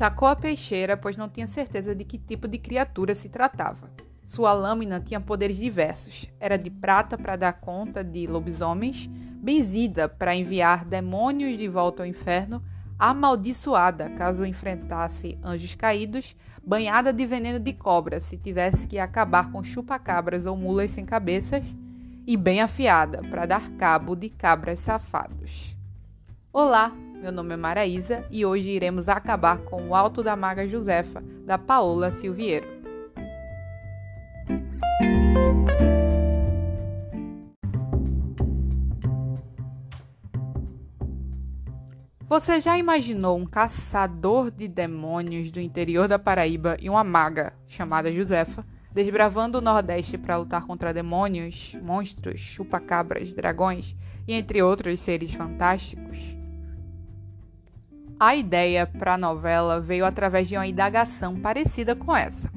Sacou a peixeira, pois não tinha certeza de que tipo de criatura se tratava. Sua lâmina tinha poderes diversos. Era de prata para dar conta de lobisomens, benzida para enviar demônios de volta ao inferno, amaldiçoada caso enfrentasse anjos caídos, banhada de veneno de cobra se tivesse que acabar com chupacabras ou mulas sem cabeças, e bem afiada para dar cabo de cabras safados. Olá, meu nome é Maraísa e hoje iremos acabar com o Alto da Maga Josefa, da Paola Silveiro. Você já imaginou um caçador de demônios do interior da Paraíba e uma maga chamada Josefa desbravando o Nordeste para lutar contra demônios, monstros, chupacabras, dragões e entre outros seres fantásticos? A ideia para a novela veio através de uma indagação parecida com essa.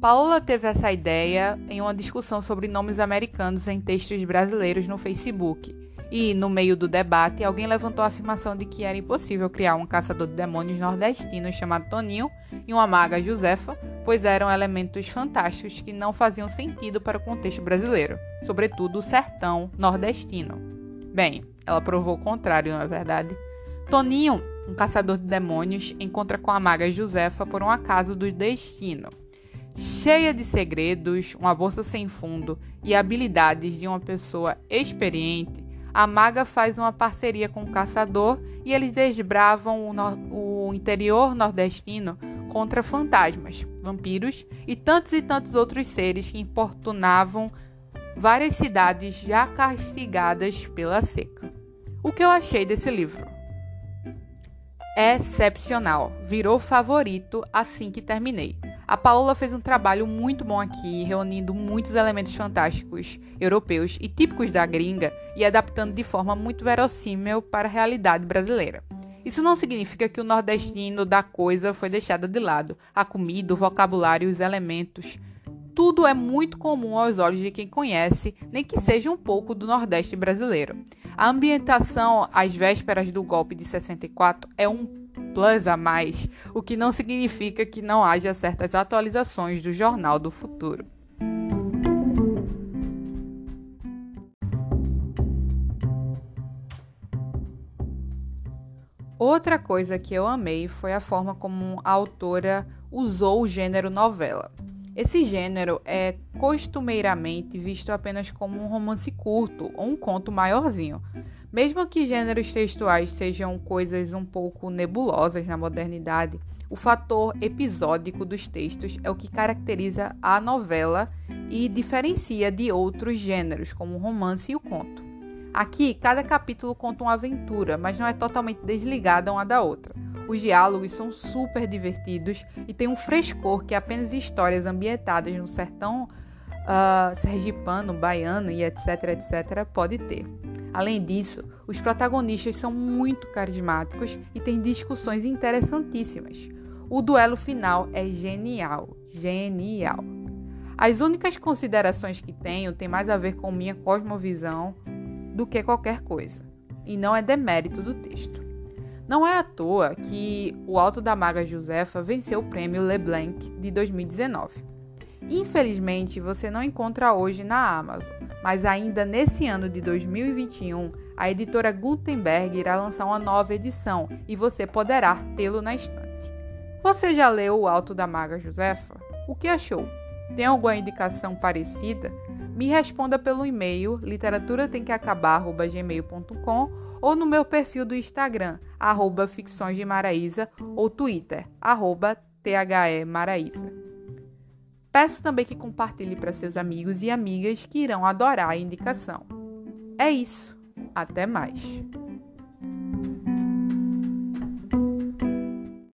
Paola teve essa ideia em uma discussão sobre nomes americanos em textos brasileiros no Facebook e, no meio do debate, alguém levantou a afirmação de que era impossível criar um caçador de demônios nordestino chamado Toninho e uma maga Josefa, pois eram elementos fantásticos que não faziam sentido para o contexto brasileiro, sobretudo o sertão nordestino. Bem, ela provou o contrário, não é verdade? Toninho, um caçador de demônios, encontra com a maga Josefa por um acaso do destino. Cheia de segredos, uma bolsa sem fundo e habilidades de uma pessoa experiente, a maga faz uma parceria com o caçador e eles desbravam o, no o interior nordestino contra fantasmas, vampiros e tantos e tantos outros seres que importunavam várias cidades já castigadas pela seca. O que eu achei desse livro? Excepcional, virou favorito assim que terminei. A Paola fez um trabalho muito bom aqui, reunindo muitos elementos fantásticos europeus e típicos da gringa e adaptando de forma muito verossímil para a realidade brasileira. Isso não significa que o nordestino da coisa foi deixado de lado. A comida, o vocabulário e os elementos. Tudo é muito comum aos olhos de quem conhece, nem que seja um pouco do Nordeste brasileiro. A ambientação às vésperas do golpe de 64 é um plus a mais, o que não significa que não haja certas atualizações do Jornal do Futuro. Outra coisa que eu amei foi a forma como a autora usou o gênero novela. Esse gênero é costumeiramente visto apenas como um romance curto ou um conto maiorzinho, mesmo que gêneros textuais sejam coisas um pouco nebulosas na modernidade, o fator episódico dos textos é o que caracteriza a novela e diferencia de outros gêneros, como o romance e o conto. Aqui, cada capítulo conta uma aventura, mas não é totalmente desligada uma da outra. Os diálogos são super divertidos e tem um frescor que apenas histórias ambientadas no sertão uh, sergipano, baiano e etc, etc, pode ter. Além disso, os protagonistas são muito carismáticos e têm discussões interessantíssimas. O duelo final é genial, genial. As únicas considerações que tenho têm mais a ver com minha cosmovisão do que qualquer coisa, e não é demérito do texto. Não é à toa que O Alto da Maga Josefa venceu o prêmio Leblanc de 2019. Infelizmente, você não encontra hoje na Amazon, mas ainda nesse ano de 2021, a editora Gutenberg irá lançar uma nova edição e você poderá tê-lo na estante. Você já leu O Alto da Maga Josefa? O que achou? Tem alguma indicação parecida? Me responda pelo e-mail literaturatemqueacabar.gmail.com ou no meu perfil do Instagram, arroba Ficções de Maraísa, ou Twitter, arroba THE Maraísa. Peço também que compartilhe para seus amigos e amigas que irão adorar a indicação. É isso. Até mais.